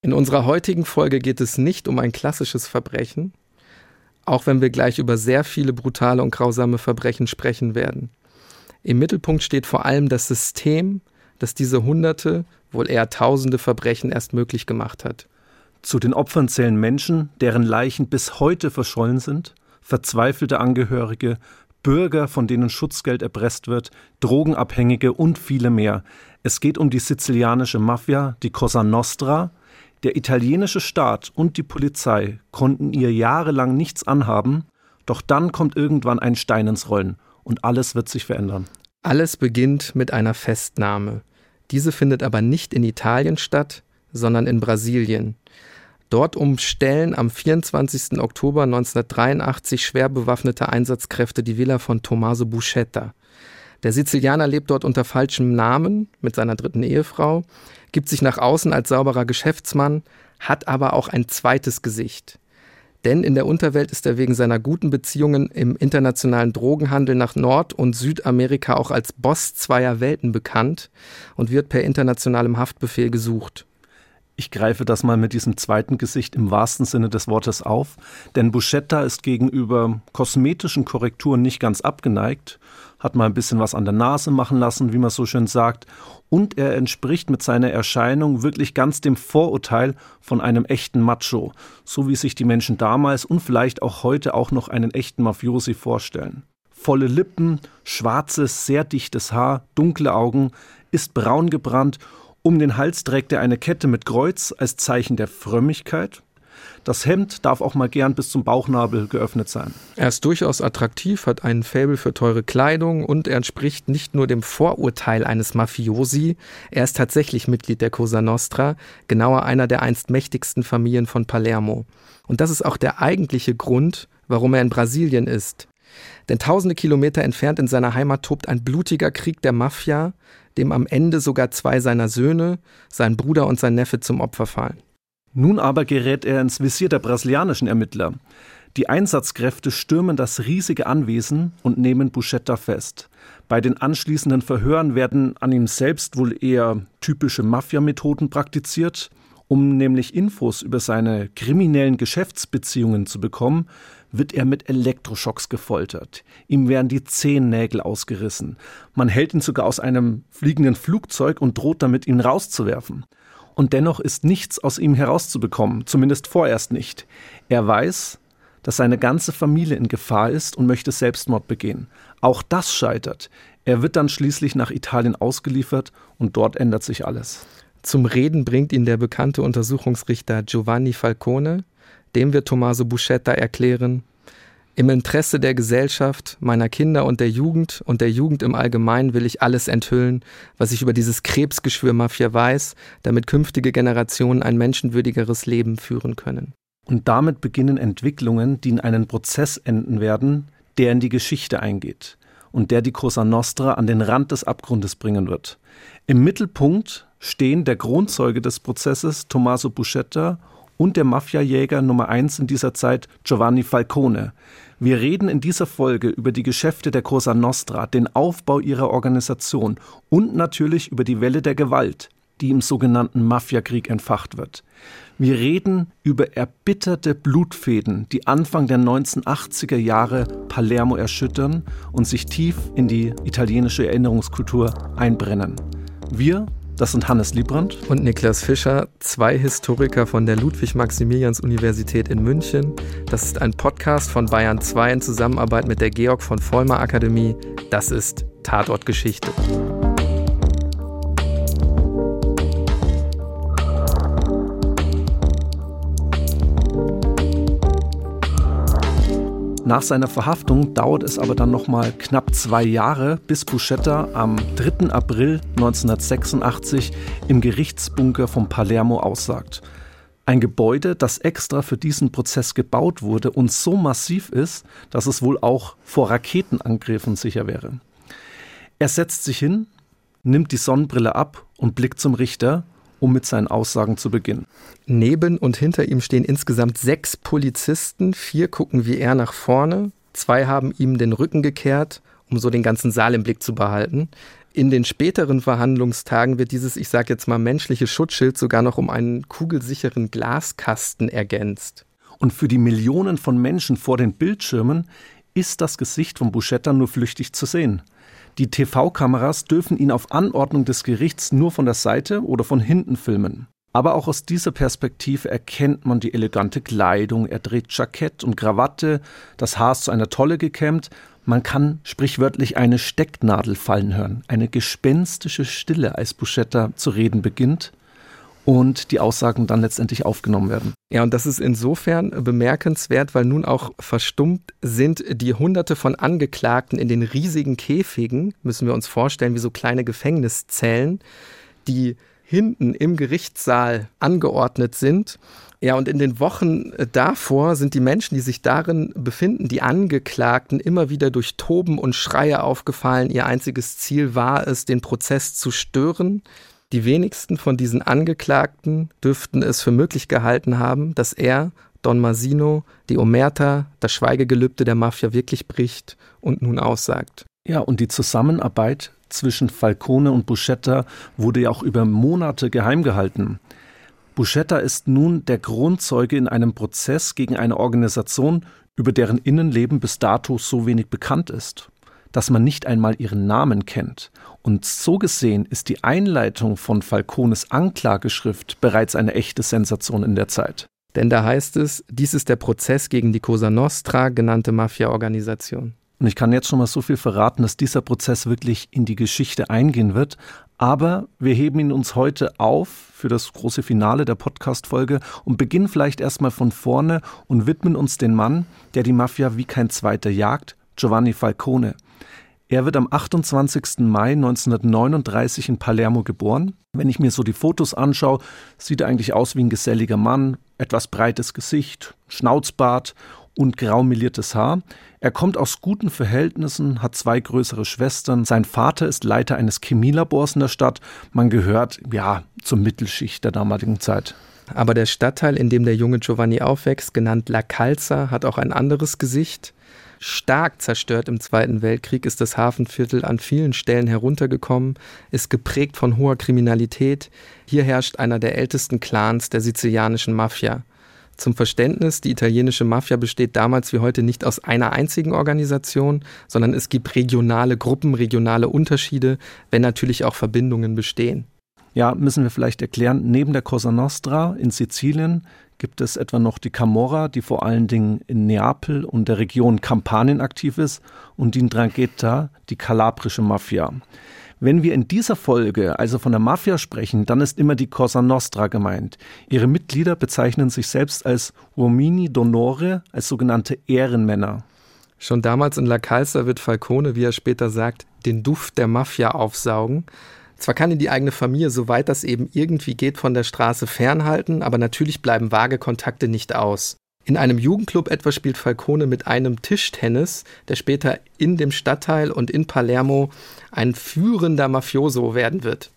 In unserer heutigen Folge geht es nicht um ein klassisches Verbrechen, auch wenn wir gleich über sehr viele brutale und grausame Verbrechen sprechen werden. Im Mittelpunkt steht vor allem das System, das diese hunderte, wohl eher tausende Verbrechen erst möglich gemacht hat. Zu den Opfern zählen Menschen, deren Leichen bis heute verschollen sind, verzweifelte Angehörige, Bürger, von denen Schutzgeld erpresst wird, Drogenabhängige und viele mehr. Es geht um die sizilianische Mafia, die Cosa Nostra, der italienische Staat und die Polizei konnten ihr jahrelang nichts anhaben, doch dann kommt irgendwann ein Stein ins Rollen und alles wird sich verändern. Alles beginnt mit einer Festnahme. Diese findet aber nicht in Italien statt, sondern in Brasilien. Dort umstellen am 24. Oktober 1983 schwer bewaffnete Einsatzkräfte die Villa von Tommaso Buscetta. Der Sizilianer lebt dort unter falschem Namen mit seiner dritten Ehefrau gibt sich nach außen als sauberer Geschäftsmann, hat aber auch ein zweites Gesicht. Denn in der Unterwelt ist er wegen seiner guten Beziehungen im internationalen Drogenhandel nach Nord- und Südamerika auch als Boss zweier Welten bekannt und wird per internationalem Haftbefehl gesucht. Ich greife das mal mit diesem zweiten Gesicht im wahrsten Sinne des Wortes auf, denn Buschetta ist gegenüber kosmetischen Korrekturen nicht ganz abgeneigt, hat mal ein bisschen was an der Nase machen lassen, wie man so schön sagt, und er entspricht mit seiner Erscheinung wirklich ganz dem Vorurteil von einem echten Macho, so wie sich die Menschen damals und vielleicht auch heute auch noch einen echten Mafiosi vorstellen. Volle Lippen, schwarzes, sehr dichtes Haar, dunkle Augen, ist braun gebrannt um den Hals trägt er eine Kette mit Kreuz als Zeichen der Frömmigkeit. Das Hemd darf auch mal gern bis zum Bauchnabel geöffnet sein. Er ist durchaus attraktiv, hat einen Faible für teure Kleidung und er entspricht nicht nur dem Vorurteil eines Mafiosi, er ist tatsächlich Mitglied der Cosa Nostra, genauer einer der einst mächtigsten Familien von Palermo. Und das ist auch der eigentliche Grund, warum er in Brasilien ist. Denn tausende Kilometer entfernt in seiner Heimat tobt ein blutiger Krieg der Mafia, dem am Ende sogar zwei seiner Söhne, sein Bruder und sein Neffe zum Opfer fallen. Nun aber gerät er ins Visier der brasilianischen Ermittler. Die Einsatzkräfte stürmen das riesige Anwesen und nehmen Buschetta fest. Bei den anschließenden Verhören werden an ihm selbst wohl eher typische Mafia-Methoden praktiziert. Um nämlich Infos über seine kriminellen Geschäftsbeziehungen zu bekommen, wird er mit Elektroschocks gefoltert. Ihm werden die Zehennägel ausgerissen. Man hält ihn sogar aus einem fliegenden Flugzeug und droht damit, ihn rauszuwerfen. Und dennoch ist nichts aus ihm herauszubekommen, zumindest vorerst nicht. Er weiß, dass seine ganze Familie in Gefahr ist und möchte Selbstmord begehen. Auch das scheitert. Er wird dann schließlich nach Italien ausgeliefert und dort ändert sich alles. Zum Reden bringt ihn der bekannte Untersuchungsrichter Giovanni Falcone, dem wird Tommaso Buscetta erklären, im Interesse der Gesellschaft, meiner Kinder und der Jugend und der Jugend im Allgemeinen will ich alles enthüllen, was ich über dieses Krebsgeschwür Mafia weiß, damit künftige Generationen ein menschenwürdigeres Leben führen können. Und damit beginnen Entwicklungen, die in einen Prozess enden werden, der in die Geschichte eingeht und der die Cosa Nostra an den Rand des Abgrundes bringen wird. Im Mittelpunkt stehen der Grundzeuge des Prozesses Tommaso Buscetta und der Mafiajäger Nummer eins in dieser Zeit Giovanni Falcone. Wir reden in dieser Folge über die Geschäfte der Cosa Nostra, den Aufbau ihrer Organisation und natürlich über die Welle der Gewalt, die im sogenannten Mafiakrieg entfacht wird. Wir reden über erbitterte Blutfäden, die Anfang der 1980er Jahre Palermo erschüttern und sich tief in die italienische Erinnerungskultur einbrennen. Wir das sind Hannes Liebrandt und Niklas Fischer, zwei Historiker von der Ludwig-Maximilians-Universität in München. Das ist ein Podcast von Bayern 2 in Zusammenarbeit mit der Georg von Vollmer Akademie. Das ist Tatort Nach seiner Verhaftung dauert es aber dann nochmal knapp zwei Jahre, bis Buscetta am 3. April 1986 im Gerichtsbunker von Palermo aussagt. Ein Gebäude, das extra für diesen Prozess gebaut wurde und so massiv ist, dass es wohl auch vor Raketenangriffen sicher wäre. Er setzt sich hin, nimmt die Sonnenbrille ab und blickt zum Richter um mit seinen Aussagen zu beginnen. Neben und hinter ihm stehen insgesamt sechs Polizisten, vier gucken wie er nach vorne, zwei haben ihm den Rücken gekehrt, um so den ganzen Saal im Blick zu behalten. In den späteren Verhandlungstagen wird dieses, ich sage jetzt mal, menschliche Schutzschild sogar noch um einen kugelsicheren Glaskasten ergänzt. Und für die Millionen von Menschen vor den Bildschirmen ist das Gesicht von Buschetta nur flüchtig zu sehen. Die TV-Kameras dürfen ihn auf Anordnung des Gerichts nur von der Seite oder von hinten filmen. Aber auch aus dieser Perspektive erkennt man die elegante Kleidung. Er trägt Jackett und Krawatte, das Haar ist zu einer Tolle gekämmt. Man kann sprichwörtlich eine Stecknadel fallen hören, eine gespenstische Stille, als Buschetta zu reden beginnt und die Aussagen dann letztendlich aufgenommen werden. Ja, und das ist insofern bemerkenswert, weil nun auch verstummt sind die Hunderte von Angeklagten in den riesigen Käfigen, müssen wir uns vorstellen, wie so kleine Gefängniszellen, die hinten im Gerichtssaal angeordnet sind. Ja, und in den Wochen davor sind die Menschen, die sich darin befinden, die Angeklagten, immer wieder durch Toben und Schreie aufgefallen. Ihr einziges Ziel war es, den Prozess zu stören. Die wenigsten von diesen Angeklagten dürften es für möglich gehalten haben, dass er, Don Masino, die Omerta, das Schweigegelübde der Mafia wirklich bricht und nun aussagt. Ja, und die Zusammenarbeit zwischen Falcone und Buscetta wurde ja auch über Monate geheim gehalten. Buscetta ist nun der Grundzeuge in einem Prozess gegen eine Organisation, über deren Innenleben bis dato so wenig bekannt ist, dass man nicht einmal ihren Namen kennt. Und so gesehen ist die Einleitung von Falcones Anklageschrift bereits eine echte Sensation in der Zeit. Denn da heißt es, dies ist der Prozess gegen die Cosa Nostra genannte Mafia-Organisation. Und ich kann jetzt schon mal so viel verraten, dass dieser Prozess wirklich in die Geschichte eingehen wird. Aber wir heben ihn uns heute auf für das große Finale der Podcast-Folge und beginnen vielleicht erstmal von vorne und widmen uns den Mann, der die Mafia wie kein zweiter jagt, Giovanni Falcone. Er wird am 28. Mai 1939 in Palermo geboren. Wenn ich mir so die Fotos anschaue, sieht er eigentlich aus wie ein geselliger Mann, etwas breites Gesicht, Schnauzbart und graumeliertes Haar. Er kommt aus guten Verhältnissen, hat zwei größere Schwestern. Sein Vater ist Leiter eines Chemielabors in der Stadt. Man gehört, ja, zur Mittelschicht der damaligen Zeit. Aber der Stadtteil, in dem der junge Giovanni aufwächst, genannt La Calza, hat auch ein anderes Gesicht. Stark zerstört im Zweiten Weltkrieg ist das Hafenviertel an vielen Stellen heruntergekommen, ist geprägt von hoher Kriminalität. Hier herrscht einer der ältesten Clans der sizilianischen Mafia. Zum Verständnis, die italienische Mafia besteht damals wie heute nicht aus einer einzigen Organisation, sondern es gibt regionale Gruppen, regionale Unterschiede, wenn natürlich auch Verbindungen bestehen. Ja, müssen wir vielleicht erklären, neben der Cosa Nostra in Sizilien gibt es etwa noch die Camorra, die vor allen Dingen in Neapel und der Region Kampanien aktiv ist, und die Ndrangheta, die kalabrische Mafia. Wenn wir in dieser Folge also von der Mafia sprechen, dann ist immer die Cosa Nostra gemeint. Ihre Mitglieder bezeichnen sich selbst als Uomini d'Onore, als sogenannte Ehrenmänner. Schon damals in La Calza wird Falcone, wie er später sagt, den Duft der Mafia aufsaugen. Zwar kann ihn die eigene Familie, soweit das eben irgendwie geht, von der Straße fernhalten, aber natürlich bleiben vage Kontakte nicht aus. In einem Jugendclub etwa spielt Falcone mit einem Tischtennis, der später in dem Stadtteil und in Palermo ein führender Mafioso werden wird.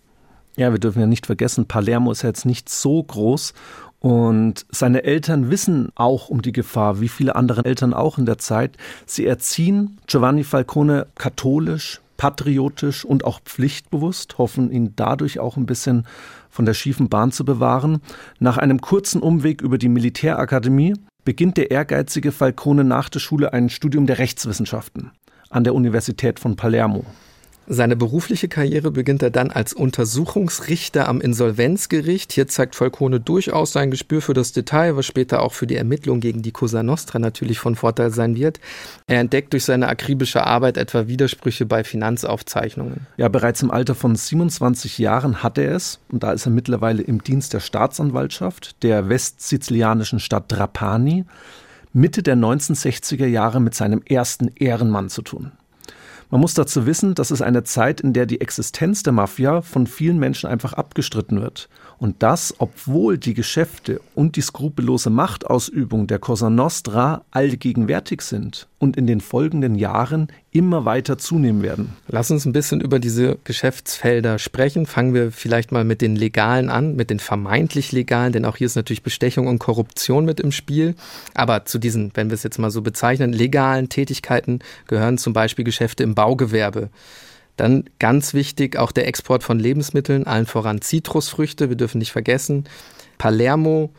Ja, wir dürfen ja nicht vergessen, Palermo ist jetzt nicht so groß und seine Eltern wissen auch um die Gefahr, wie viele andere Eltern auch in der Zeit. Sie erziehen Giovanni Falcone katholisch, patriotisch und auch pflichtbewusst, hoffen ihn dadurch auch ein bisschen von der schiefen Bahn zu bewahren. Nach einem kurzen Umweg über die Militärakademie beginnt der ehrgeizige Falcone nach der Schule ein Studium der Rechtswissenschaften an der Universität von Palermo. Seine berufliche Karriere beginnt er dann als Untersuchungsrichter am Insolvenzgericht. Hier zeigt Falcone durchaus sein Gespür für das Detail, was später auch für die Ermittlung gegen die Cosa Nostra natürlich von Vorteil sein wird. Er entdeckt durch seine akribische Arbeit etwa Widersprüche bei Finanzaufzeichnungen. Ja, bereits im Alter von 27 Jahren hat er es, und da ist er mittlerweile im Dienst der Staatsanwaltschaft der westsizilianischen Stadt Trapani, Mitte der 1960er Jahre mit seinem ersten Ehrenmann zu tun. Man muss dazu wissen, das ist eine Zeit, in der die Existenz der Mafia von vielen Menschen einfach abgestritten wird. Und das, obwohl die Geschäfte und die skrupellose Machtausübung der Cosa Nostra allgegenwärtig sind und in den folgenden Jahren immer weiter zunehmen werden. Lass uns ein bisschen über diese Geschäftsfelder sprechen. Fangen wir vielleicht mal mit den legalen an, mit den vermeintlich legalen, denn auch hier ist natürlich Bestechung und Korruption mit im Spiel. Aber zu diesen, wenn wir es jetzt mal so bezeichnen, legalen Tätigkeiten gehören zum Beispiel Geschäfte im Baugewerbe. Dann ganz wichtig auch der Export von Lebensmitteln, allen voran Zitrusfrüchte, wir dürfen nicht vergessen. Palermo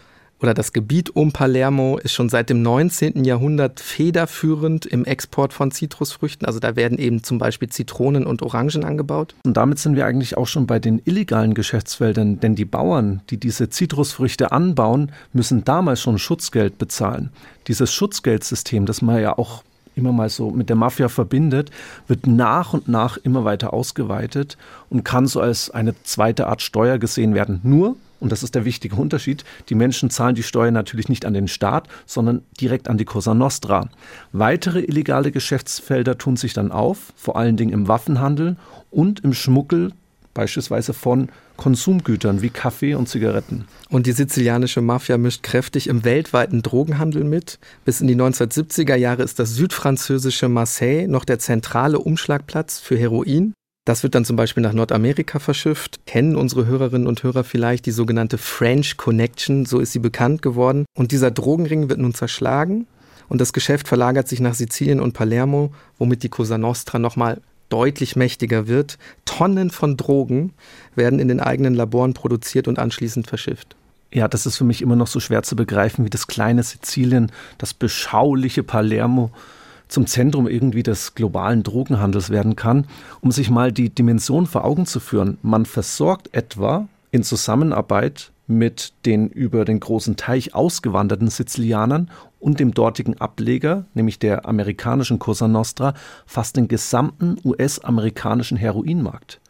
oder das Gebiet um Palermo ist schon seit dem 19. Jahrhundert federführend im Export von Zitrusfrüchten. Also da werden eben zum Beispiel Zitronen und Orangen angebaut. Und damit sind wir eigentlich auch schon bei den illegalen Geschäftsfeldern, denn die Bauern, die diese Zitrusfrüchte anbauen, müssen damals schon Schutzgeld bezahlen. Dieses Schutzgeldsystem, das man ja auch immer mal so mit der Mafia verbindet, wird nach und nach immer weiter ausgeweitet und kann so als eine zweite Art Steuer gesehen werden. Nur, und das ist der wichtige Unterschied, die Menschen zahlen die Steuer natürlich nicht an den Staat, sondern direkt an die Cosa Nostra. Weitere illegale Geschäftsfelder tun sich dann auf, vor allen Dingen im Waffenhandel und im Schmuggel beispielsweise von Konsumgütern wie Kaffee und Zigaretten. Und die sizilianische Mafia mischt kräftig im weltweiten Drogenhandel mit. Bis in die 1970er Jahre ist das südfranzösische Marseille noch der zentrale Umschlagplatz für Heroin. Das wird dann zum Beispiel nach Nordamerika verschifft. Kennen unsere Hörerinnen und Hörer vielleicht die sogenannte French Connection, so ist sie bekannt geworden. Und dieser Drogenring wird nun zerschlagen und das Geschäft verlagert sich nach Sizilien und Palermo, womit die Cosa Nostra nochmal deutlich mächtiger wird. Tonnen von Drogen werden in den eigenen Laboren produziert und anschließend verschifft. Ja, das ist für mich immer noch so schwer zu begreifen, wie das kleine Sizilien, das beschauliche Palermo zum Zentrum irgendwie des globalen Drogenhandels werden kann. Um sich mal die Dimension vor Augen zu führen, man versorgt etwa in Zusammenarbeit mit den über den großen Teich ausgewanderten Sizilianern und dem dortigen Ableger, nämlich der amerikanischen Cosa Nostra, fast den gesamten US-amerikanischen Heroinmarkt.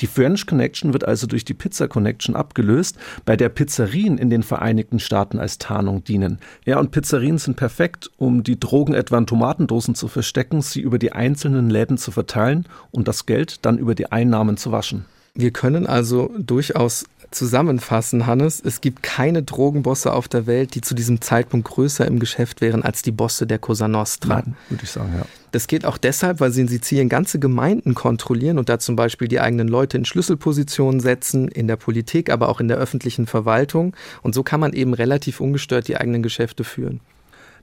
Die French Connection wird also durch die Pizza Connection abgelöst, bei der Pizzerien in den Vereinigten Staaten als Tarnung dienen. Ja, und Pizzerien sind perfekt, um die Drogen etwa in Tomatendosen zu verstecken, sie über die einzelnen Läden zu verteilen und das Geld dann über die Einnahmen zu waschen. Wir können also durchaus zusammenfassen, Hannes, es gibt keine Drogenbosse auf der Welt, die zu diesem Zeitpunkt größer im Geschäft wären als die Bosse der Cosa Nostra. Nein, würde ich sagen, ja. Das geht auch deshalb, weil sie in Sizilien ganze Gemeinden kontrollieren und da zum Beispiel die eigenen Leute in Schlüsselpositionen setzen, in der Politik, aber auch in der öffentlichen Verwaltung. Und so kann man eben relativ ungestört die eigenen Geschäfte führen.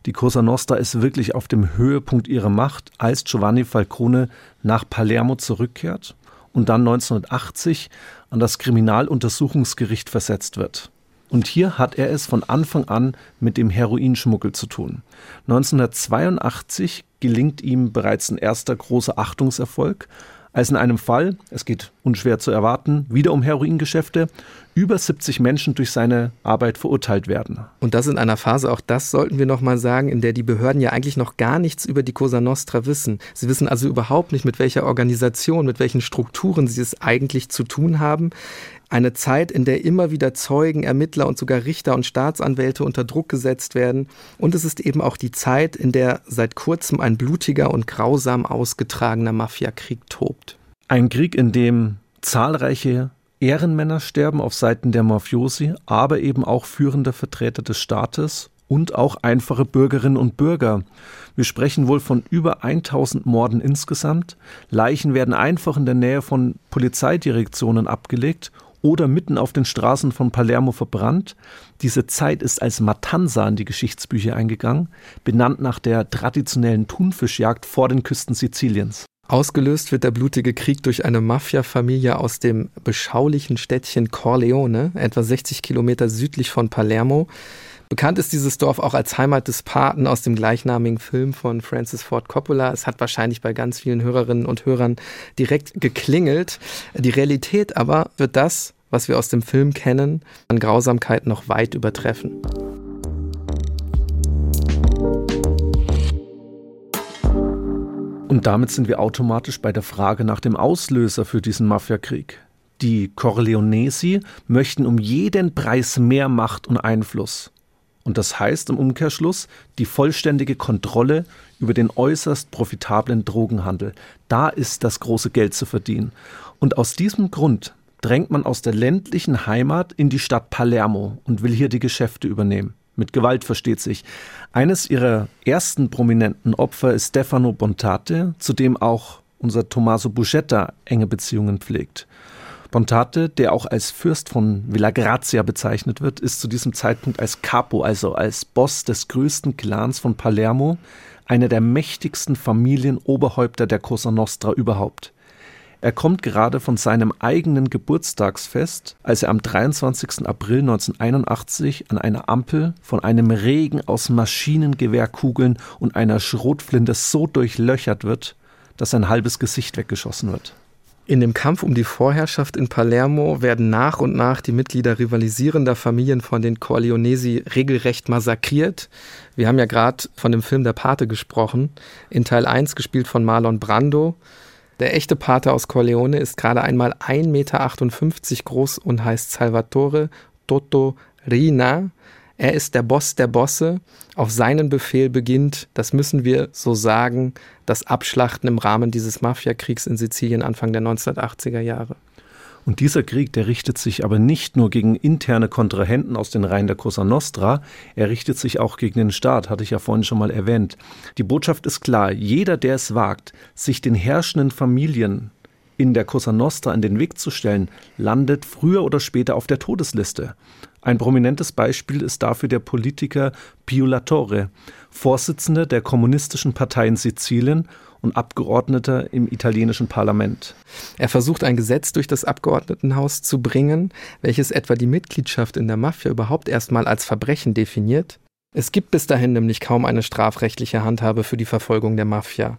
Die Cosa Nostra ist wirklich auf dem Höhepunkt ihrer Macht, als Giovanni Falcone nach Palermo zurückkehrt und dann 1980 an das Kriminaluntersuchungsgericht versetzt wird. Und hier hat er es von Anfang an mit dem Heroinschmuggel zu tun. 1982 gelingt ihm bereits ein erster großer Achtungserfolg, als in einem Fall, es geht unschwer zu erwarten, wieder um Heroingeschäfte, über 70 Menschen durch seine Arbeit verurteilt werden. Und das in einer Phase, auch das sollten wir nochmal sagen, in der die Behörden ja eigentlich noch gar nichts über die Cosa Nostra wissen. Sie wissen also überhaupt nicht, mit welcher Organisation, mit welchen Strukturen sie es eigentlich zu tun haben. Eine Zeit, in der immer wieder Zeugen, Ermittler und sogar Richter und Staatsanwälte unter Druck gesetzt werden. Und es ist eben auch die Zeit, in der seit kurzem ein blutiger und grausam ausgetragener Mafiakrieg tobt. Ein Krieg, in dem zahlreiche Ehrenmänner sterben auf Seiten der Mafiosi, aber eben auch führende Vertreter des Staates und auch einfache Bürgerinnen und Bürger. Wir sprechen wohl von über 1000 Morden insgesamt. Leichen werden einfach in der Nähe von Polizeidirektionen abgelegt oder mitten auf den Straßen von Palermo verbrannt. Diese Zeit ist als Matanza in die Geschichtsbücher eingegangen, benannt nach der traditionellen Thunfischjagd vor den Küsten Siziliens. Ausgelöst wird der blutige Krieg durch eine Mafia-Familie aus dem beschaulichen Städtchen Corleone, etwa 60 Kilometer südlich von Palermo. Bekannt ist dieses Dorf auch als Heimat des Paten aus dem gleichnamigen Film von Francis Ford Coppola. Es hat wahrscheinlich bei ganz vielen Hörerinnen und Hörern direkt geklingelt. Die Realität aber wird das, was wir aus dem Film kennen, an Grausamkeit noch weit übertreffen. Und damit sind wir automatisch bei der Frage nach dem Auslöser für diesen Mafiakrieg. Die Corleonesi möchten um jeden Preis mehr Macht und Einfluss. Und das heißt im Umkehrschluss die vollständige Kontrolle über den äußerst profitablen Drogenhandel. Da ist das große Geld zu verdienen. Und aus diesem Grund drängt man aus der ländlichen Heimat in die Stadt Palermo und will hier die Geschäfte übernehmen. Mit Gewalt versteht sich. Eines ihrer ersten prominenten Opfer ist Stefano Bontate, zu dem auch unser Tommaso Buscetta enge Beziehungen pflegt. Bontate, der auch als Fürst von Villa Grazia bezeichnet wird, ist zu diesem Zeitpunkt als Capo, also als Boss des größten Clans von Palermo, einer der mächtigsten Familienoberhäupter der Cosa Nostra überhaupt. Er kommt gerade von seinem eigenen Geburtstagsfest, als er am 23. April 1981 an einer Ampel von einem Regen aus Maschinengewehrkugeln und einer Schrotflinte so durchlöchert wird, dass sein halbes Gesicht weggeschossen wird. In dem Kampf um die Vorherrschaft in Palermo werden nach und nach die Mitglieder rivalisierender Familien von den Corleonesi regelrecht massakriert. Wir haben ja gerade von dem Film Der Pate gesprochen, in Teil 1 gespielt von Marlon Brando. Der echte Pate aus Corleone ist gerade einmal 1,58 Meter groß und heißt Salvatore Toto Rina. Er ist der Boss der Bosse. Auf seinen Befehl beginnt, das müssen wir so sagen, das Abschlachten im Rahmen dieses Mafiakriegs in Sizilien Anfang der 1980er Jahre. Und dieser Krieg, der richtet sich aber nicht nur gegen interne Kontrahenten aus den Reihen der Cosa Nostra, er richtet sich auch gegen den Staat, hatte ich ja vorhin schon mal erwähnt. Die Botschaft ist klar, jeder, der es wagt, sich den herrschenden Familien in der Cosa Nostra in den Weg zu stellen, landet früher oder später auf der Todesliste. Ein prominentes Beispiel ist dafür der Politiker Pio La Torre, Vorsitzender der Kommunistischen Partei in Sizilien und Abgeordneter im italienischen Parlament. Er versucht ein Gesetz durch das Abgeordnetenhaus zu bringen, welches etwa die Mitgliedschaft in der Mafia überhaupt erstmal als Verbrechen definiert. Es gibt bis dahin nämlich kaum eine strafrechtliche Handhabe für die Verfolgung der Mafia.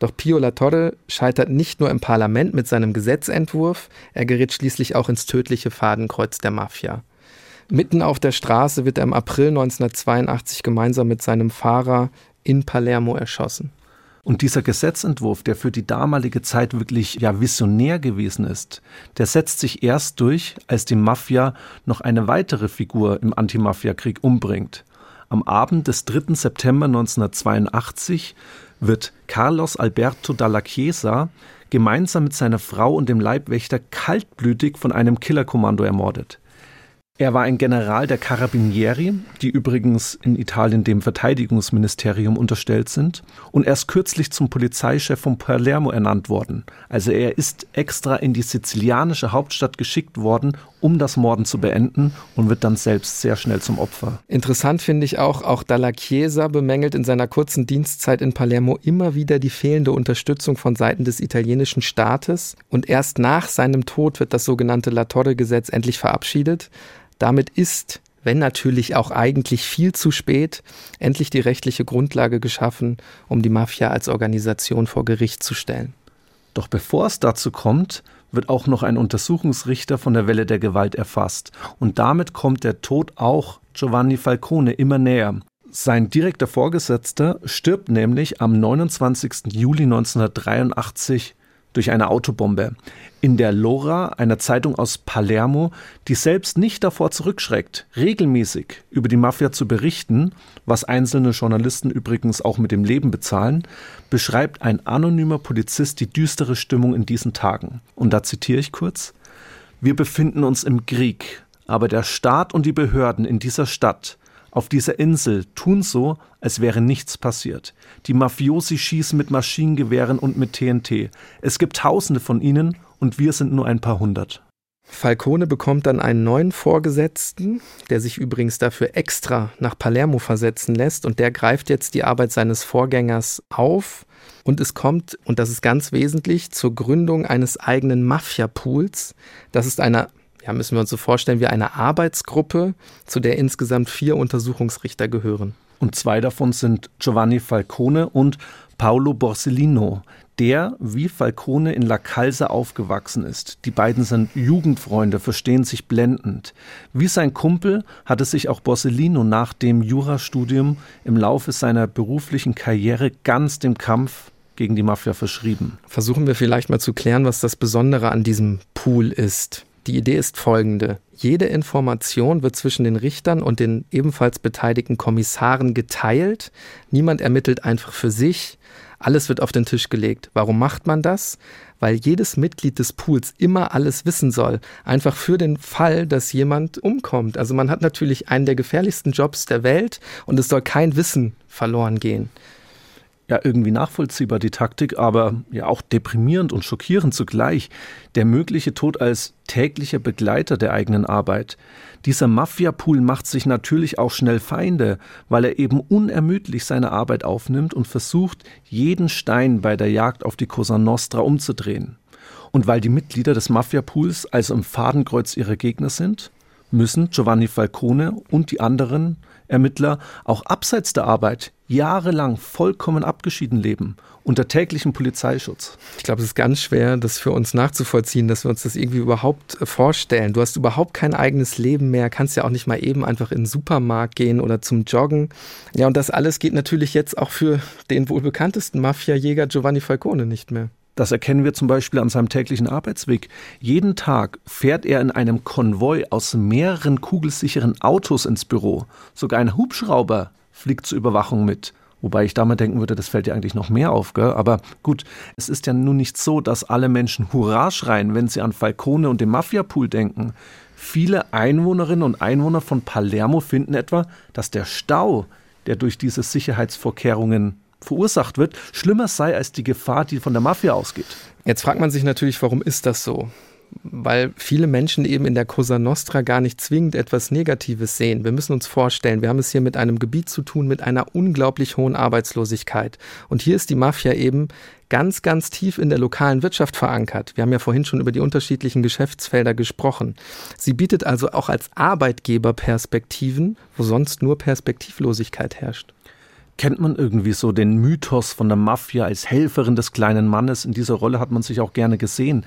Doch Pio La Torre scheitert nicht nur im Parlament mit seinem Gesetzentwurf, er gerät schließlich auch ins tödliche Fadenkreuz der Mafia. Mitten auf der Straße wird er im April 1982 gemeinsam mit seinem Fahrer in Palermo erschossen. Und dieser Gesetzentwurf, der für die damalige Zeit wirklich ja visionär gewesen ist, der setzt sich erst durch, als die Mafia noch eine weitere Figur im Antimafia-Krieg umbringt. Am Abend des 3. September 1982 wird Carlos Alberto Dalla Chiesa gemeinsam mit seiner Frau und dem Leibwächter kaltblütig von einem Killerkommando ermordet. Er war ein General der Carabinieri, die übrigens in Italien dem Verteidigungsministerium unterstellt sind, und erst kürzlich zum Polizeichef von Palermo ernannt worden. Also er ist extra in die sizilianische Hauptstadt geschickt worden, um das Morden zu beenden und wird dann selbst sehr schnell zum Opfer. Interessant finde ich auch, auch Dalla Chiesa bemängelt in seiner kurzen Dienstzeit in Palermo immer wieder die fehlende Unterstützung von Seiten des italienischen Staates und erst nach seinem Tod wird das sogenannte La Torre-Gesetz endlich verabschiedet. Damit ist, wenn natürlich auch eigentlich viel zu spät, endlich die rechtliche Grundlage geschaffen, um die Mafia als Organisation vor Gericht zu stellen. Doch bevor es dazu kommt, wird auch noch ein Untersuchungsrichter von der Welle der Gewalt erfasst. Und damit kommt der Tod auch Giovanni Falcone immer näher. Sein direkter Vorgesetzter stirbt nämlich am 29. Juli 1983 durch eine Autobombe. In der Lora, einer Zeitung aus Palermo, die selbst nicht davor zurückschreckt, regelmäßig über die Mafia zu berichten, was einzelne Journalisten übrigens auch mit dem Leben bezahlen, beschreibt ein anonymer Polizist die düstere Stimmung in diesen Tagen. Und da zitiere ich kurz: Wir befinden uns im Krieg, aber der Staat und die Behörden in dieser Stadt auf dieser Insel tun so, als wäre nichts passiert. Die Mafiosi schießen mit Maschinengewehren und mit TNT. Es gibt Tausende von ihnen und wir sind nur ein paar hundert. Falcone bekommt dann einen neuen Vorgesetzten, der sich übrigens dafür extra nach Palermo versetzen lässt und der greift jetzt die Arbeit seines Vorgängers auf und es kommt, und das ist ganz wesentlich, zur Gründung eines eigenen Mafia-Pools. Das ist eine ja, müssen wir uns so vorstellen wie eine Arbeitsgruppe, zu der insgesamt vier Untersuchungsrichter gehören. Und zwei davon sind Giovanni Falcone und Paolo Borsellino, der wie Falcone in La Calza aufgewachsen ist. Die beiden sind Jugendfreunde, verstehen sich blendend. Wie sein Kumpel hatte sich auch Borsellino nach dem Jurastudium im Laufe seiner beruflichen Karriere ganz dem Kampf gegen die Mafia verschrieben. Versuchen wir vielleicht mal zu klären, was das Besondere an diesem Pool ist. Die Idee ist folgende. Jede Information wird zwischen den Richtern und den ebenfalls beteiligten Kommissaren geteilt. Niemand ermittelt einfach für sich. Alles wird auf den Tisch gelegt. Warum macht man das? Weil jedes Mitglied des Pools immer alles wissen soll. Einfach für den Fall, dass jemand umkommt. Also man hat natürlich einen der gefährlichsten Jobs der Welt und es soll kein Wissen verloren gehen ja irgendwie nachvollziehbar, die Taktik, aber ja auch deprimierend und schockierend zugleich. Der mögliche Tod als täglicher Begleiter der eigenen Arbeit. Dieser Mafia-Pool macht sich natürlich auch schnell Feinde, weil er eben unermüdlich seine Arbeit aufnimmt und versucht, jeden Stein bei der Jagd auf die Cosa Nostra umzudrehen. Und weil die Mitglieder des Mafia-Pools also im Fadenkreuz ihrer Gegner sind, müssen Giovanni Falcone und die anderen Ermittler auch abseits der Arbeit jahrelang vollkommen abgeschieden leben, unter täglichem Polizeischutz. Ich glaube, es ist ganz schwer, das für uns nachzuvollziehen, dass wir uns das irgendwie überhaupt äh, vorstellen. Du hast überhaupt kein eigenes Leben mehr, kannst ja auch nicht mal eben einfach in den Supermarkt gehen oder zum Joggen. Ja, und das alles geht natürlich jetzt auch für den wohl bekanntesten Mafia-Jäger Giovanni Falcone nicht mehr. Das erkennen wir zum Beispiel an seinem täglichen Arbeitsweg. Jeden Tag fährt er in einem Konvoi aus mehreren kugelsicheren Autos ins Büro. Sogar ein Hubschrauber fliegt zur Überwachung mit. Wobei ich da mal denken würde, das fällt ja eigentlich noch mehr auf, gell? Aber gut, es ist ja nun nicht so, dass alle Menschen Hurra schreien, wenn sie an Falcone und den Mafiapool denken. Viele Einwohnerinnen und Einwohner von Palermo finden etwa, dass der Stau, der durch diese Sicherheitsvorkehrungen verursacht wird, schlimmer sei als die Gefahr, die von der Mafia ausgeht. Jetzt fragt man sich natürlich, warum ist das so? Weil viele Menschen eben in der Cosa Nostra gar nicht zwingend etwas Negatives sehen. Wir müssen uns vorstellen, wir haben es hier mit einem Gebiet zu tun mit einer unglaublich hohen Arbeitslosigkeit. Und hier ist die Mafia eben ganz, ganz tief in der lokalen Wirtschaft verankert. Wir haben ja vorhin schon über die unterschiedlichen Geschäftsfelder gesprochen. Sie bietet also auch als Arbeitgeber Perspektiven, wo sonst nur Perspektivlosigkeit herrscht kennt man irgendwie so den Mythos von der Mafia als Helferin des kleinen Mannes. In dieser Rolle hat man sich auch gerne gesehen.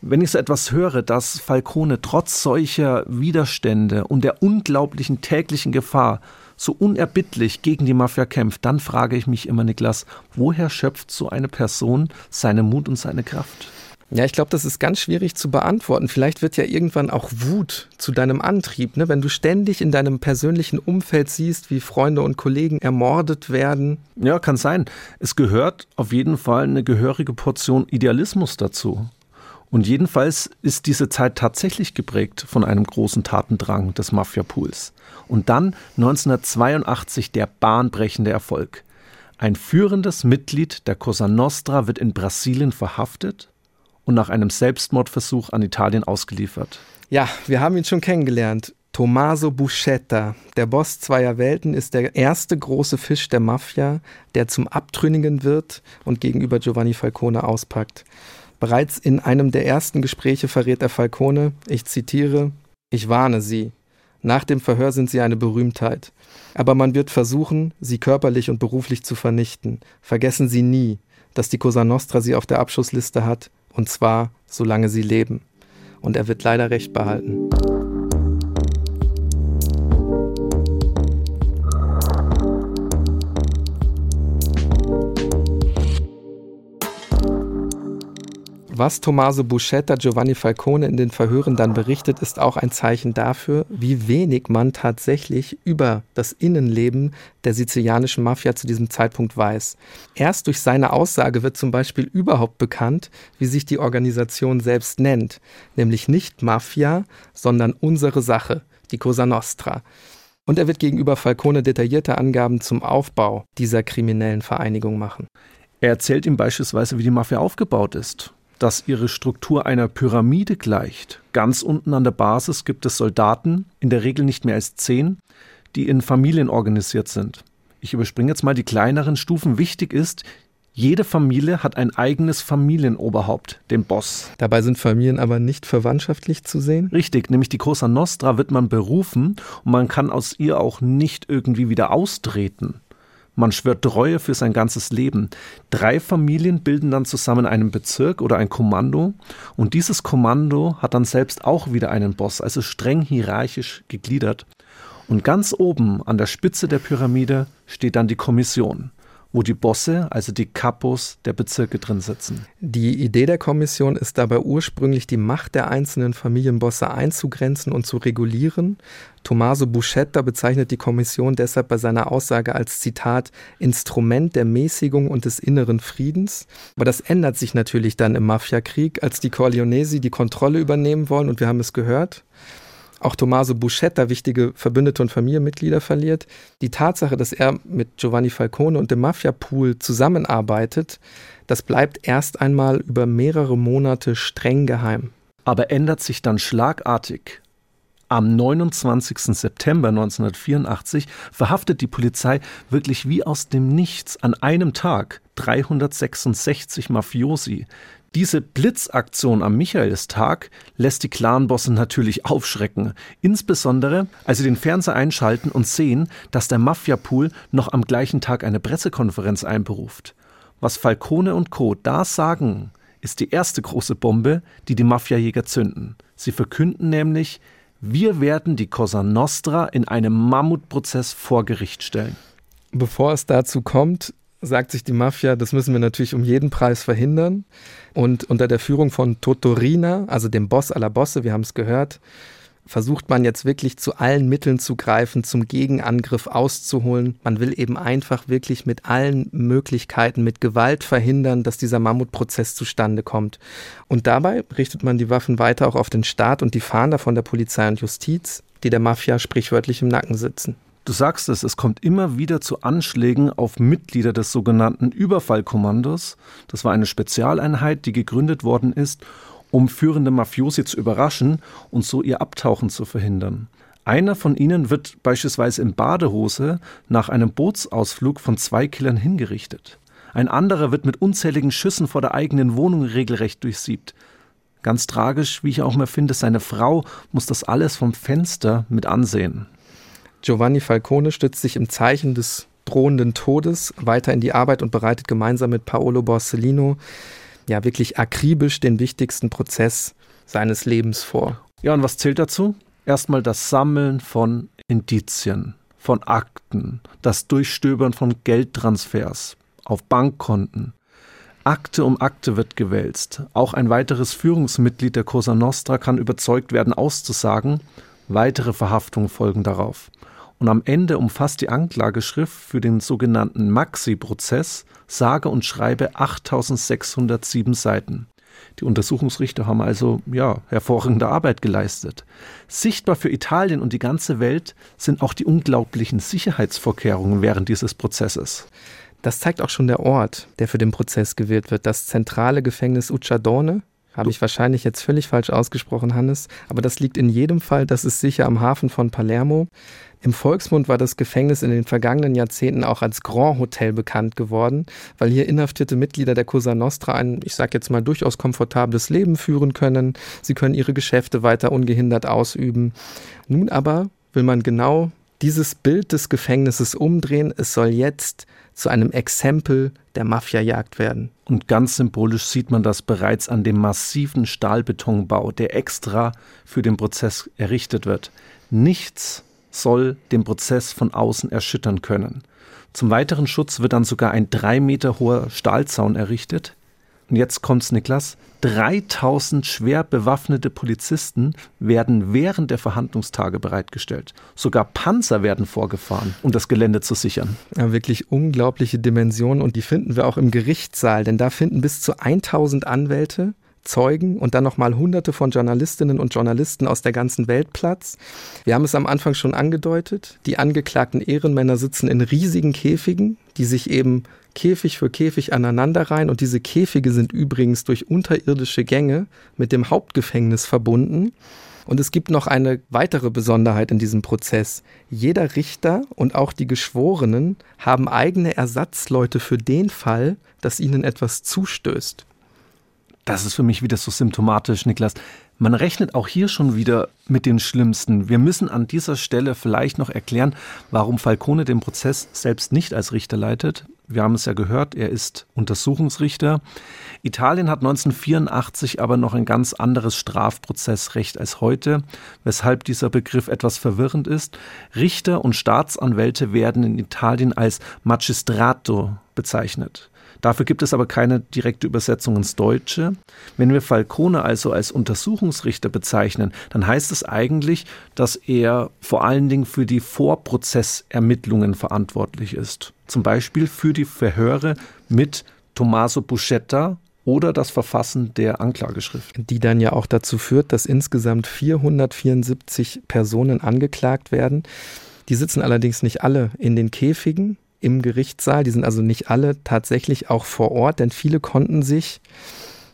Wenn ich so etwas höre, dass Falcone trotz solcher Widerstände und der unglaublichen täglichen Gefahr so unerbittlich gegen die Mafia kämpft, dann frage ich mich immer, Niklas, woher schöpft so eine Person seine Mut und seine Kraft? Ja, ich glaube, das ist ganz schwierig zu beantworten. Vielleicht wird ja irgendwann auch Wut zu deinem Antrieb, ne? wenn du ständig in deinem persönlichen Umfeld siehst, wie Freunde und Kollegen ermordet werden. Ja, kann sein. Es gehört auf jeden Fall eine gehörige Portion Idealismus dazu. Und jedenfalls ist diese Zeit tatsächlich geprägt von einem großen Tatendrang des Mafia-Pools. Und dann 1982 der bahnbrechende Erfolg. Ein führendes Mitglied der Cosa Nostra wird in Brasilien verhaftet und nach einem Selbstmordversuch an Italien ausgeliefert. Ja, wir haben ihn schon kennengelernt. Tommaso Buscetta, der Boss zweier Welten, ist der erste große Fisch der Mafia, der zum Abtrünnigen wird und gegenüber Giovanni Falcone auspackt. Bereits in einem der ersten Gespräche verrät er Falcone, ich zitiere, ich warne Sie, nach dem Verhör sind Sie eine Berühmtheit. Aber man wird versuchen, Sie körperlich und beruflich zu vernichten. Vergessen Sie nie, dass die Cosa Nostra Sie auf der Abschussliste hat und zwar, solange sie leben. Und er wird leider recht behalten. Was Tommaso Buscetta Giovanni Falcone in den Verhören dann berichtet, ist auch ein Zeichen dafür, wie wenig man tatsächlich über das Innenleben der sizilianischen Mafia zu diesem Zeitpunkt weiß. Erst durch seine Aussage wird zum Beispiel überhaupt bekannt, wie sich die Organisation selbst nennt, nämlich nicht Mafia, sondern unsere Sache, die Cosa Nostra. Und er wird gegenüber Falcone detaillierte Angaben zum Aufbau dieser kriminellen Vereinigung machen. Er erzählt ihm beispielsweise, wie die Mafia aufgebaut ist dass ihre Struktur einer Pyramide gleicht. Ganz unten an der Basis gibt es Soldaten, in der Regel nicht mehr als zehn, die in Familien organisiert sind. Ich überspringe jetzt mal die kleineren Stufen. Wichtig ist, jede Familie hat ein eigenes Familienoberhaupt, den Boss. Dabei sind Familien aber nicht verwandtschaftlich zu sehen? Richtig, nämlich die Cosa Nostra wird man berufen und man kann aus ihr auch nicht irgendwie wieder austreten. Man schwört Treue für sein ganzes Leben. Drei Familien bilden dann zusammen einen Bezirk oder ein Kommando und dieses Kommando hat dann selbst auch wieder einen Boss, also streng hierarchisch gegliedert. Und ganz oben an der Spitze der Pyramide steht dann die Kommission wo die Bosse, also die Kapos der Bezirke drin sitzen. Die Idee der Kommission ist dabei ursprünglich die Macht der einzelnen Familienbosse einzugrenzen und zu regulieren. Tommaso Buscetta bezeichnet die Kommission deshalb bei seiner Aussage als Zitat Instrument der Mäßigung und des inneren Friedens. Aber das ändert sich natürlich dann im Mafiakrieg, als die Corleonesi die Kontrolle übernehmen wollen und wir haben es gehört auch Tommaso Buscetta wichtige Verbündete und Familienmitglieder verliert. Die Tatsache, dass er mit Giovanni Falcone und dem Mafia-Pool zusammenarbeitet, das bleibt erst einmal über mehrere Monate streng geheim. Aber ändert sich dann schlagartig, Am 29. September 1984 verhaftet die Polizei wirklich wie aus dem Nichts an einem Tag 366 Mafiosi. Diese Blitzaktion am Michaelstag lässt die Clanbosse natürlich aufschrecken, insbesondere als sie den Fernseher einschalten und sehen, dass der Mafiapool noch am gleichen Tag eine Pressekonferenz einberuft. Was Falcone und Co. da sagen, ist die erste große Bombe, die die Mafiajäger zünden. Sie verkünden nämlich, wir werden die Cosa Nostra in einem Mammutprozess vor Gericht stellen. Bevor es dazu kommt, sagt sich die Mafia, das müssen wir natürlich um jeden Preis verhindern. Und unter der Führung von Totorina, also dem Boss aller Bosse, wir haben es gehört, versucht man jetzt wirklich zu allen Mitteln zu greifen, zum Gegenangriff auszuholen. Man will eben einfach wirklich mit allen Möglichkeiten, mit Gewalt verhindern, dass dieser Mammutprozess zustande kommt. Und dabei richtet man die Waffen weiter auch auf den Staat und die Fahnder von der Polizei und Justiz, die der Mafia sprichwörtlich im Nacken sitzen. Du sagst es, es kommt immer wieder zu Anschlägen auf Mitglieder des sogenannten Überfallkommandos. Das war eine Spezialeinheit, die gegründet worden ist, um führende Mafiosi zu überraschen und so ihr Abtauchen zu verhindern. Einer von ihnen wird beispielsweise in Badehose nach einem Bootsausflug von zwei Killern hingerichtet. Ein anderer wird mit unzähligen Schüssen vor der eigenen Wohnung regelrecht durchsiebt. Ganz tragisch, wie ich auch mal finde, seine Frau muss das alles vom Fenster mit ansehen. Giovanni Falcone stützt sich im Zeichen des drohenden Todes weiter in die Arbeit und bereitet gemeinsam mit Paolo Borsellino ja wirklich akribisch den wichtigsten Prozess seines Lebens vor. Ja, und was zählt dazu? Erstmal das Sammeln von Indizien, von Akten, das Durchstöbern von Geldtransfers auf Bankkonten. Akte um Akte wird gewälzt. Auch ein weiteres Führungsmitglied der Cosa Nostra kann überzeugt werden, auszusagen. Weitere Verhaftungen folgen darauf. Und am Ende umfasst die Anklageschrift für den sogenannten Maxi-Prozess sage und schreibe 8607 Seiten. Die Untersuchungsrichter haben also ja, hervorragende Arbeit geleistet. Sichtbar für Italien und die ganze Welt sind auch die unglaublichen Sicherheitsvorkehrungen während dieses Prozesses. Das zeigt auch schon der Ort, der für den Prozess gewählt wird. Das zentrale Gefängnis Ucciadone habe ich wahrscheinlich jetzt völlig falsch ausgesprochen, Hannes. Aber das liegt in jedem Fall, das ist sicher am Hafen von Palermo. Im Volksmund war das Gefängnis in den vergangenen Jahrzehnten auch als Grand Hotel bekannt geworden, weil hier inhaftierte Mitglieder der Cosa Nostra ein, ich sage jetzt mal, durchaus komfortables Leben führen können. Sie können ihre Geschäfte weiter ungehindert ausüben. Nun aber will man genau dieses Bild des Gefängnisses umdrehen. Es soll jetzt zu einem Exempel der Mafiajagd werden. Und ganz symbolisch sieht man das bereits an dem massiven Stahlbetonbau, der extra für den Prozess errichtet wird. Nichts soll den Prozess von außen erschüttern können. Zum weiteren Schutz wird dann sogar ein drei Meter hoher Stahlzaun errichtet, und jetzt kommt's, Niklas, 3000 schwer bewaffnete Polizisten werden während der Verhandlungstage bereitgestellt. Sogar Panzer werden vorgefahren, um das Gelände zu sichern. Ja, wirklich unglaubliche Dimensionen und die finden wir auch im Gerichtssaal, denn da finden bis zu 1000 Anwälte, Zeugen und dann nochmal hunderte von Journalistinnen und Journalisten aus der ganzen Welt Platz. Wir haben es am Anfang schon angedeutet. Die angeklagten Ehrenmänner sitzen in riesigen Käfigen, die sich eben Käfig für Käfig aneinanderreihen und diese Käfige sind übrigens durch unterirdische Gänge mit dem Hauptgefängnis verbunden. Und es gibt noch eine weitere Besonderheit in diesem Prozess. Jeder Richter und auch die Geschworenen haben eigene Ersatzleute für den Fall, dass ihnen etwas zustößt. Das ist für mich wieder so symptomatisch, Niklas. Man rechnet auch hier schon wieder mit den Schlimmsten. Wir müssen an dieser Stelle vielleicht noch erklären, warum Falcone den Prozess selbst nicht als Richter leitet. Wir haben es ja gehört, er ist Untersuchungsrichter. Italien hat 1984 aber noch ein ganz anderes Strafprozessrecht als heute, weshalb dieser Begriff etwas verwirrend ist. Richter und Staatsanwälte werden in Italien als Magistrato bezeichnet. Dafür gibt es aber keine direkte Übersetzung ins Deutsche. Wenn wir Falcone also als Untersuchungsrichter bezeichnen, dann heißt es eigentlich, dass er vor allen Dingen für die Vorprozessermittlungen verantwortlich ist. Zum Beispiel für die Verhöre mit Tommaso Buscetta oder das Verfassen der Anklageschrift. Die dann ja auch dazu führt, dass insgesamt 474 Personen angeklagt werden. Die sitzen allerdings nicht alle in den Käfigen, im Gerichtssaal. Die sind also nicht alle tatsächlich auch vor Ort, denn viele konnten sich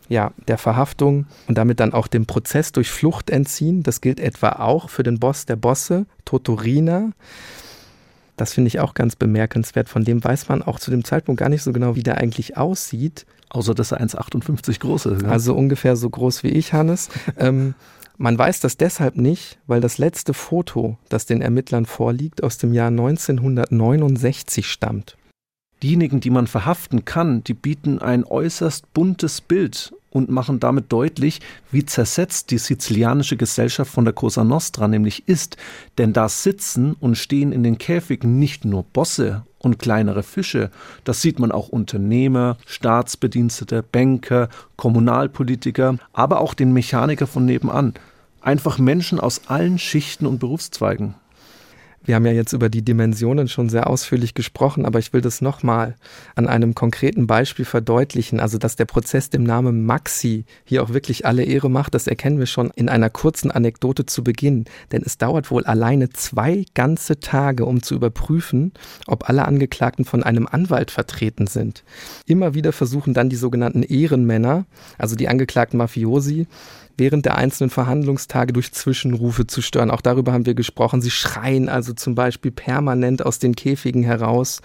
ja, der Verhaftung und damit dann auch dem Prozess durch Flucht entziehen. Das gilt etwa auch für den Boss der Bosse, Totorina. Das finde ich auch ganz bemerkenswert. Von dem weiß man auch zu dem Zeitpunkt gar nicht so genau, wie der eigentlich aussieht. Außer dass er 1,58 groß ist. Ja? Also ungefähr so groß wie ich, Hannes. ähm, man weiß das deshalb nicht, weil das letzte Foto, das den Ermittlern vorliegt, aus dem Jahr 1969 stammt. Diejenigen, die man verhaften kann, die bieten ein äußerst buntes Bild und machen damit deutlich, wie zersetzt die sizilianische Gesellschaft von der Cosa Nostra nämlich ist. Denn da sitzen und stehen in den Käfigen nicht nur Bosse und kleinere Fische, das sieht man auch Unternehmer, Staatsbedienstete, Banker, Kommunalpolitiker, aber auch den Mechaniker von nebenan. Einfach Menschen aus allen Schichten und Berufszweigen. Wir haben ja jetzt über die Dimensionen schon sehr ausführlich gesprochen, aber ich will das nochmal an einem konkreten Beispiel verdeutlichen. Also, dass der Prozess dem Namen Maxi hier auch wirklich alle Ehre macht, das erkennen wir schon in einer kurzen Anekdote zu Beginn. Denn es dauert wohl alleine zwei ganze Tage, um zu überprüfen, ob alle Angeklagten von einem Anwalt vertreten sind. Immer wieder versuchen dann die sogenannten Ehrenmänner, also die angeklagten Mafiosi, während der einzelnen Verhandlungstage durch Zwischenrufe zu stören. Auch darüber haben wir gesprochen. Sie schreien also zum Beispiel permanent aus den Käfigen heraus,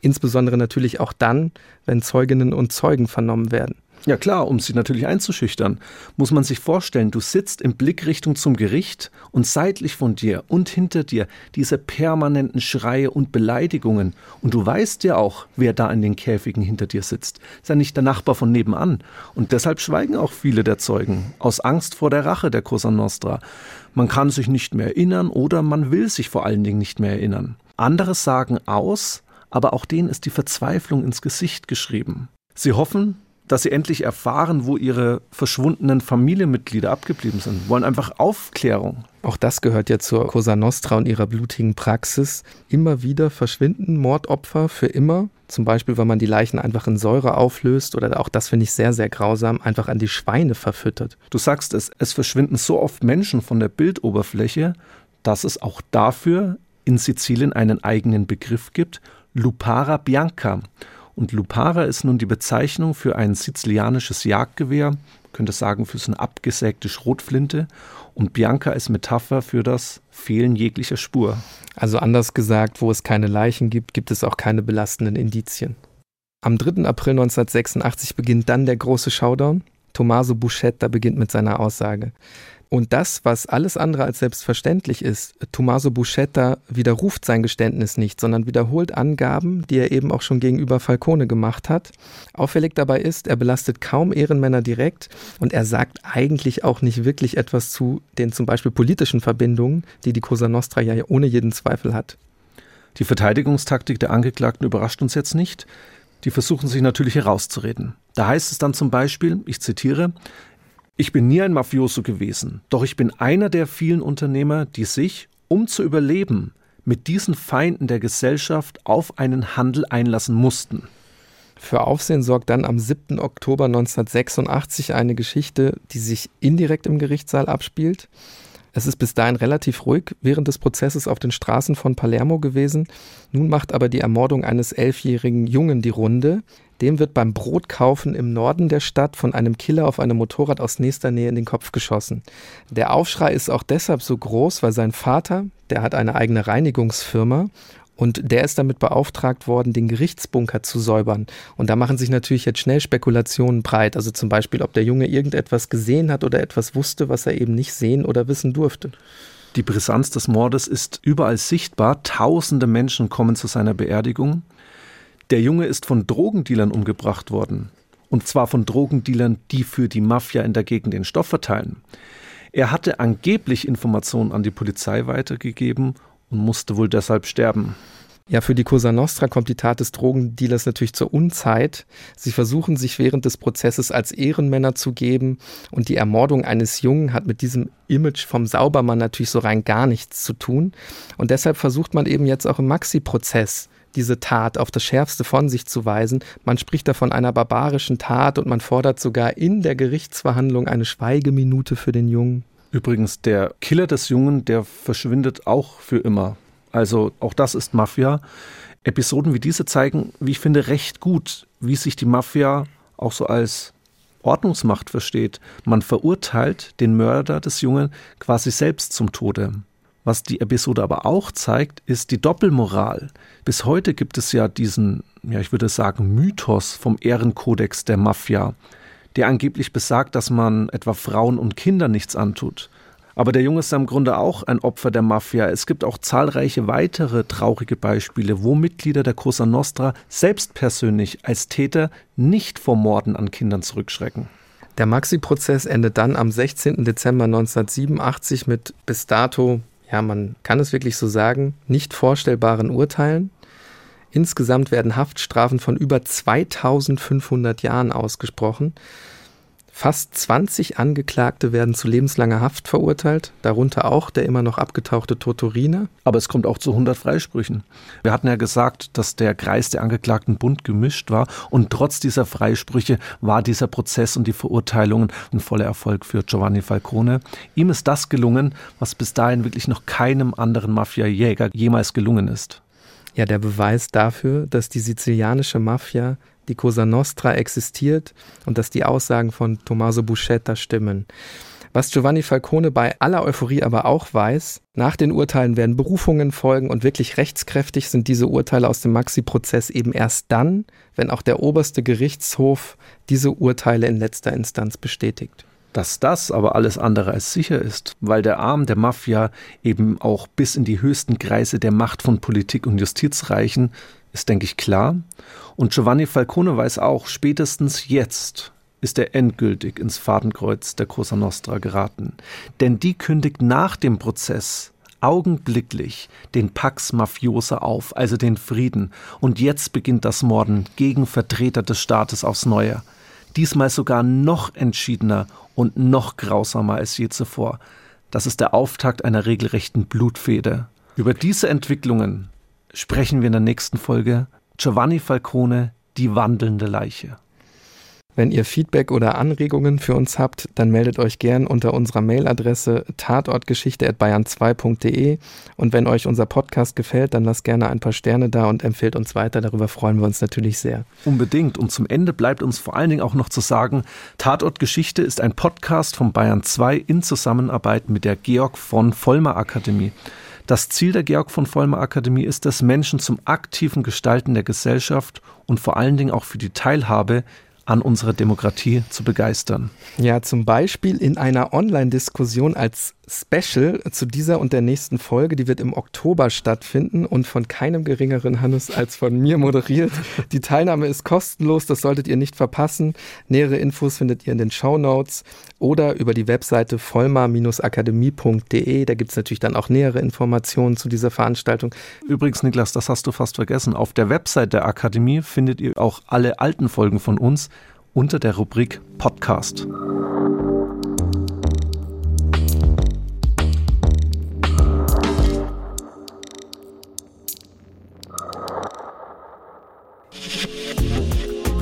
insbesondere natürlich auch dann, wenn Zeuginnen und Zeugen vernommen werden. Ja klar, um sie natürlich einzuschüchtern, muss man sich vorstellen, du sitzt in Blickrichtung zum Gericht und seitlich von dir und hinter dir diese permanenten Schreie und Beleidigungen. Und du weißt ja auch, wer da in den Käfigen hinter dir sitzt. Ist ja nicht der Nachbar von nebenan. Und deshalb schweigen auch viele der Zeugen, aus Angst vor der Rache der Cosa Nostra. Man kann sich nicht mehr erinnern oder man will sich vor allen Dingen nicht mehr erinnern. Andere sagen aus, aber auch denen ist die Verzweiflung ins Gesicht geschrieben. Sie hoffen, dass sie endlich erfahren, wo ihre verschwundenen Familienmitglieder abgeblieben sind, wollen einfach Aufklärung. Auch das gehört ja zur Cosa Nostra und ihrer blutigen Praxis. Immer wieder verschwinden Mordopfer für immer. Zum Beispiel, weil man die Leichen einfach in Säure auflöst oder auch das finde ich sehr, sehr grausam, einfach an die Schweine verfüttert. Du sagst es, es verschwinden so oft Menschen von der Bildoberfläche, dass es auch dafür in Sizilien einen eigenen Begriff gibt, Lupara Bianca. Und Lupara ist nun die Bezeichnung für ein sizilianisches Jagdgewehr, könnte sagen für so eine abgesägte Schrotflinte. Und Bianca ist Metapher für das Fehlen jeglicher Spur. Also anders gesagt, wo es keine Leichen gibt, gibt es auch keine belastenden Indizien. Am 3. April 1986 beginnt dann der große Showdown. Tommaso Buscetta beginnt mit seiner Aussage. Und das, was alles andere als selbstverständlich ist, Tommaso Buscetta widerruft sein Geständnis nicht, sondern wiederholt Angaben, die er eben auch schon gegenüber Falcone gemacht hat. Auffällig dabei ist, er belastet kaum Ehrenmänner direkt und er sagt eigentlich auch nicht wirklich etwas zu den zum Beispiel politischen Verbindungen, die die Cosa Nostra ja ohne jeden Zweifel hat. Die Verteidigungstaktik der Angeklagten überrascht uns jetzt nicht. Die versuchen sich natürlich herauszureden. Da heißt es dann zum Beispiel, ich zitiere, ich bin nie ein Mafioso gewesen, doch ich bin einer der vielen Unternehmer, die sich, um zu überleben, mit diesen Feinden der Gesellschaft auf einen Handel einlassen mussten. Für Aufsehen sorgt dann am 7. Oktober 1986 eine Geschichte, die sich indirekt im Gerichtssaal abspielt. Es ist bis dahin relativ ruhig während des Prozesses auf den Straßen von Palermo gewesen. Nun macht aber die Ermordung eines elfjährigen Jungen die Runde. Dem wird beim Brotkaufen im Norden der Stadt von einem Killer auf einem Motorrad aus nächster Nähe in den Kopf geschossen. Der Aufschrei ist auch deshalb so groß, weil sein Vater, der hat eine eigene Reinigungsfirma und der ist damit beauftragt worden, den Gerichtsbunker zu säubern. Und da machen sich natürlich jetzt schnell Spekulationen breit. Also zum Beispiel, ob der Junge irgendetwas gesehen hat oder etwas wusste, was er eben nicht sehen oder wissen durfte. Die Brisanz des Mordes ist überall sichtbar. Tausende Menschen kommen zu seiner Beerdigung. Der Junge ist von Drogendealern umgebracht worden. Und zwar von Drogendealern, die für die Mafia in der Gegend den Stoff verteilen. Er hatte angeblich Informationen an die Polizei weitergegeben und musste wohl deshalb sterben. Ja, für die Cosa Nostra kommt die Tat des Drogendealers natürlich zur Unzeit. Sie versuchen sich während des Prozesses als Ehrenmänner zu geben und die Ermordung eines Jungen hat mit diesem Image vom Saubermann natürlich so rein gar nichts zu tun. Und deshalb versucht man eben jetzt auch im Maxi-Prozess diese Tat auf das Schärfste von sich zu weisen. Man spricht da von einer barbarischen Tat und man fordert sogar in der Gerichtsverhandlung eine Schweigeminute für den Jungen. Übrigens, der Killer des Jungen, der verschwindet auch für immer. Also auch das ist Mafia. Episoden wie diese zeigen, wie ich finde, recht gut, wie sich die Mafia auch so als Ordnungsmacht versteht. Man verurteilt den Mörder des Jungen quasi selbst zum Tode. Was die Episode aber auch zeigt, ist die Doppelmoral. Bis heute gibt es ja diesen, ja, ich würde sagen, Mythos vom Ehrenkodex der Mafia, der angeblich besagt, dass man etwa Frauen und Kindern nichts antut. Aber der Junge ist im Grunde auch ein Opfer der Mafia. Es gibt auch zahlreiche weitere traurige Beispiele, wo Mitglieder der Cosa Nostra selbst persönlich als Täter nicht vor Morden an Kindern zurückschrecken. Der Maxi-Prozess endet dann am 16. Dezember 1987 mit bis dato ja, man kann es wirklich so sagen, nicht vorstellbaren Urteilen. Insgesamt werden Haftstrafen von über 2500 Jahren ausgesprochen. Fast 20 Angeklagte werden zu lebenslanger Haft verurteilt, darunter auch der immer noch abgetauchte Totorina. Aber es kommt auch zu 100 Freisprüchen. Wir hatten ja gesagt, dass der Kreis der Angeklagten bunt gemischt war und trotz dieser Freisprüche war dieser Prozess und die Verurteilungen ein voller Erfolg für Giovanni Falcone. Ihm ist das gelungen, was bis dahin wirklich noch keinem anderen Mafia-Jäger jemals gelungen ist. Ja, der Beweis dafür, dass die sizilianische Mafia die Cosa Nostra existiert und dass die Aussagen von Tommaso Buscetta stimmen. Was Giovanni Falcone bei aller Euphorie aber auch weiß, nach den Urteilen werden Berufungen folgen und wirklich rechtskräftig sind diese Urteile aus dem Maxi-Prozess eben erst dann, wenn auch der oberste Gerichtshof diese Urteile in letzter Instanz bestätigt. Dass das aber alles andere als sicher ist, weil der Arm der Mafia eben auch bis in die höchsten Kreise der Macht von Politik und Justiz reichen, ist, denke ich, klar. Und Giovanni Falcone weiß auch, spätestens jetzt ist er endgültig ins Fadenkreuz der Cosa Nostra geraten. Denn die kündigt nach dem Prozess augenblicklich den Pax Mafiosa auf, also den Frieden. Und jetzt beginnt das Morden gegen Vertreter des Staates aufs Neue. Diesmal sogar noch entschiedener und noch grausamer als je zuvor. Das ist der Auftakt einer regelrechten Blutfehde. Über diese Entwicklungen sprechen wir in der nächsten Folge Giovanni Falcone, die wandelnde Leiche. Wenn ihr Feedback oder Anregungen für uns habt, dann meldet euch gern unter unserer Mailadresse tatortgeschichte.bayern2.de und wenn euch unser Podcast gefällt, dann lasst gerne ein paar Sterne da und empfehlt uns weiter. Darüber freuen wir uns natürlich sehr. Unbedingt. Und zum Ende bleibt uns vor allen Dingen auch noch zu sagen, Tatortgeschichte ist ein Podcast von Bayern 2 in Zusammenarbeit mit der Georg von Vollmer Akademie. Das Ziel der Georg von Vollmer Akademie ist es, Menschen zum aktiven Gestalten der Gesellschaft und vor allen Dingen auch für die Teilhabe an unserer Demokratie zu begeistern. Ja, zum Beispiel in einer Online-Diskussion als Special zu dieser und der nächsten Folge. Die wird im Oktober stattfinden und von keinem geringeren Hannes als von mir moderiert. Die Teilnahme ist kostenlos, das solltet ihr nicht verpassen. Nähere Infos findet ihr in den Show Notes oder über die Webseite vollmar-akademie.de. Da gibt es natürlich dann auch nähere Informationen zu dieser Veranstaltung. Übrigens, Niklas, das hast du fast vergessen. Auf der Website der Akademie findet ihr auch alle alten Folgen von uns unter der Rubrik Podcast.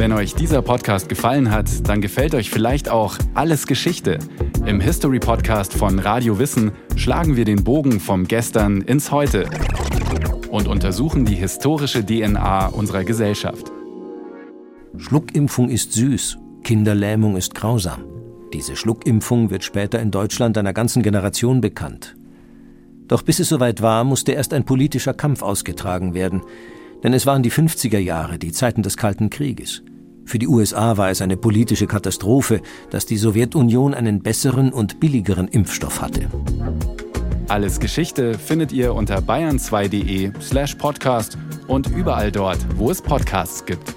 Wenn euch dieser Podcast gefallen hat, dann gefällt euch vielleicht auch Alles Geschichte. Im History Podcast von Radio Wissen schlagen wir den Bogen vom Gestern ins Heute und untersuchen die historische DNA unserer Gesellschaft. Schluckimpfung ist süß, Kinderlähmung ist grausam. Diese Schluckimpfung wird später in Deutschland einer ganzen Generation bekannt. Doch bis es soweit war, musste erst ein politischer Kampf ausgetragen werden, denn es waren die 50er Jahre, die Zeiten des Kalten Krieges. Für die USA war es eine politische Katastrophe, dass die Sowjetunion einen besseren und billigeren Impfstoff hatte. Alles Geschichte findet ihr unter bayern2.de slash podcast und überall dort, wo es Podcasts gibt.